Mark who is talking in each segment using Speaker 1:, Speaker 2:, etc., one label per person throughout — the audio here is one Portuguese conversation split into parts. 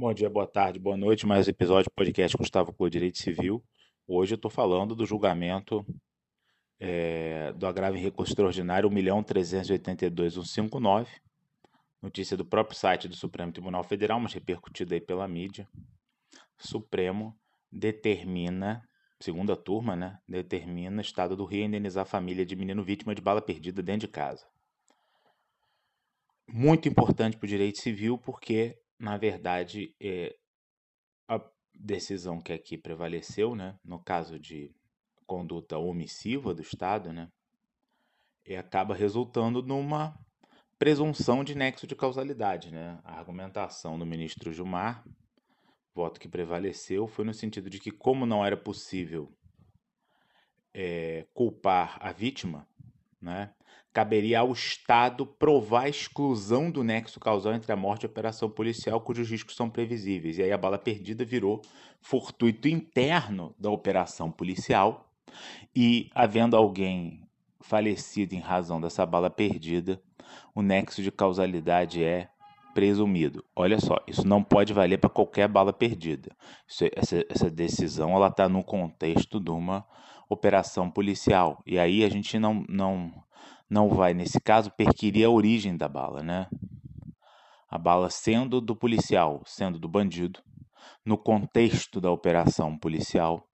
Speaker 1: Bom dia, boa tarde, boa noite. Mais um episódio do podcast Gustavo Clô Direito Civil. Hoje eu estou falando do julgamento é, do agravo em recurso extraordinário 1.382.159. Notícia do próprio site do Supremo Tribunal Federal, mas repercutida aí pela mídia. Supremo determina, segunda turma, né? Determina Estado do Rio indenizar a família de menino vítima de bala perdida dentro de casa. Muito importante para o direito civil porque na verdade, é, a decisão que aqui prevaleceu, né, no caso de conduta omissiva do Estado, né, e acaba resultando numa presunção de nexo de causalidade. Né? A argumentação do ministro Gilmar, voto que prevaleceu, foi no sentido de que, como não era possível é, culpar a vítima, né, caberia ao Estado provar a exclusão do nexo causal entre a morte e a operação policial, cujos riscos são previsíveis. E aí a bala perdida virou fortuito interno da operação policial. E, havendo alguém falecido em razão dessa bala perdida, o nexo de causalidade é presumido. Olha só, isso não pode valer para qualquer bala perdida. Isso, essa, essa decisão ela está no contexto de uma operação policial. E aí a gente não, não não vai, nesse caso, perquirir a origem da bala, né? A bala sendo do policial, sendo do bandido, no contexto da operação policial,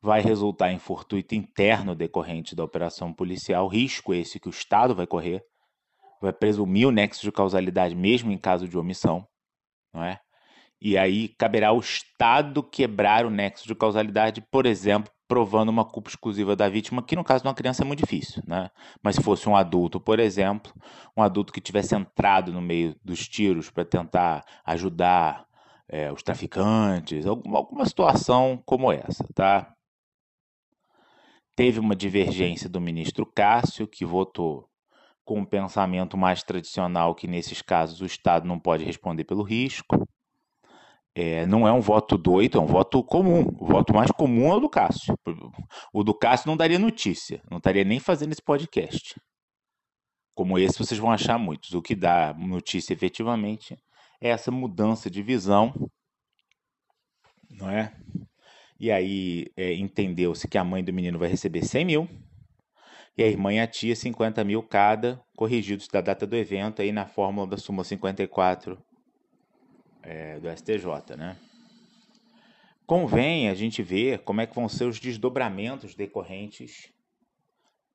Speaker 1: vai resultar em fortuito interno decorrente da operação policial, risco esse que o Estado vai correr, vai presumir o nexo de causalidade mesmo em caso de omissão, não é? E aí caberá ao Estado quebrar o nexo de causalidade, por exemplo, provando uma culpa exclusiva da vítima, que no caso de uma criança é muito difícil, né? Mas se fosse um adulto, por exemplo, um adulto que tivesse entrado no meio dos tiros para tentar ajudar é, os traficantes, alguma, alguma situação como essa, tá? Teve uma divergência do ministro Cássio, que votou com um pensamento mais tradicional que nesses casos o Estado não pode responder pelo risco. É, não é um voto doido, é um voto comum. O voto mais comum é o do Cássio. O do Cássio não daria notícia, não estaria nem fazendo esse podcast. Como esse, vocês vão achar muitos. O que dá notícia efetivamente é essa mudança de visão, não é? E aí é, entendeu-se que a mãe do menino vai receber 100 mil e a irmã e a tia 50 mil cada, corrigidos da data do evento aí na fórmula da súmula 54 é, do STJ, né? Convém a gente ver como é que vão ser os desdobramentos decorrentes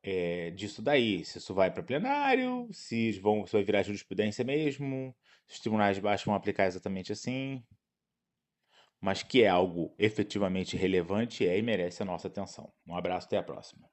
Speaker 1: é, disso daí. Se isso vai para plenário, se, vão, se vai virar jurisprudência mesmo, se os tribunais de baixo vão aplicar exatamente assim. Mas que é algo efetivamente relevante é e merece a nossa atenção. Um abraço, até a próxima.